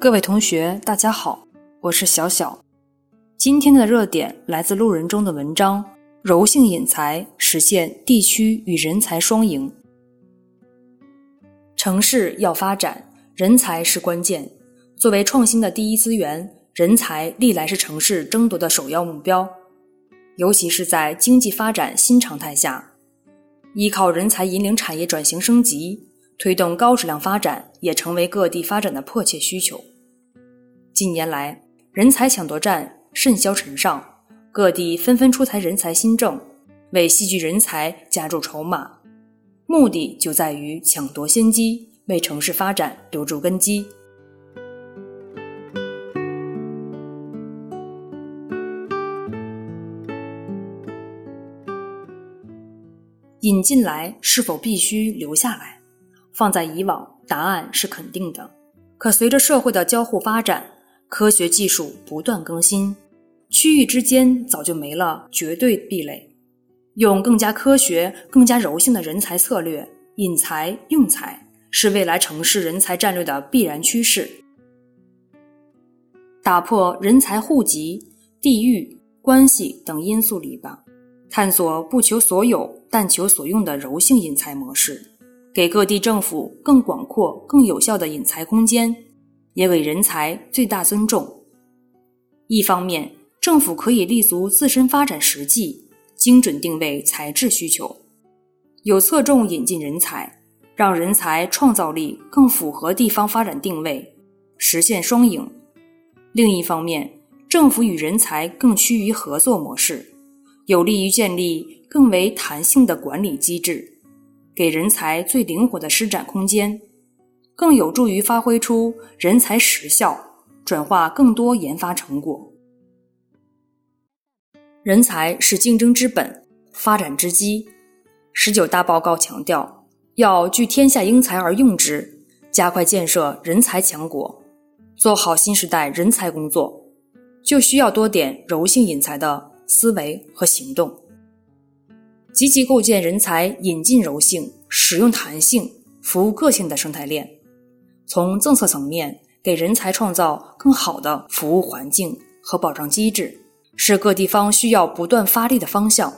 各位同学，大家好，我是小小。今天的热点来自路人中的文章：柔性引才，实现地区与人才双赢。城市要发展，人才是关键。作为创新的第一资源，人才历来是城市争夺的首要目标。尤其是在经济发展新常态下，依靠人才引领产业转型升级。推动高质量发展也成为各地发展的迫切需求。近年来，人才抢夺战甚嚣尘上，各地纷纷出台人才新政，为吸聚人才加注筹码，目的就在于抢夺先机，为城市发展留住根基。引进来是否必须留下来？放在以往，答案是肯定的。可随着社会的交互发展，科学技术不断更新，区域之间早就没了绝对壁垒。用更加科学、更加柔性的人才策略引才用才，是未来城市人才战略的必然趋势。打破人才户籍、地域关系等因素篱笆，探索不求所有但求所用的柔性引才模式。给各地政府更广阔、更有效的引才空间，也给人才最大尊重。一方面，政府可以立足自身发展实际，精准定位材质需求，有侧重引进人才，让人才创造力更符合地方发展定位，实现双赢；另一方面，政府与人才更趋于合作模式，有利于建立更为弹性的管理机制。给人才最灵活的施展空间，更有助于发挥出人才实效，转化更多研发成果。人才是竞争之本，发展之基。十九大报告强调，要聚天下英才而用之，加快建设人才强国，做好新时代人才工作，就需要多点柔性引才的思维和行动。积极构建人才引进柔性、使用弹性、服务个性的生态链，从政策层面给人才创造更好的服务环境和保障机制，是各地方需要不断发力的方向。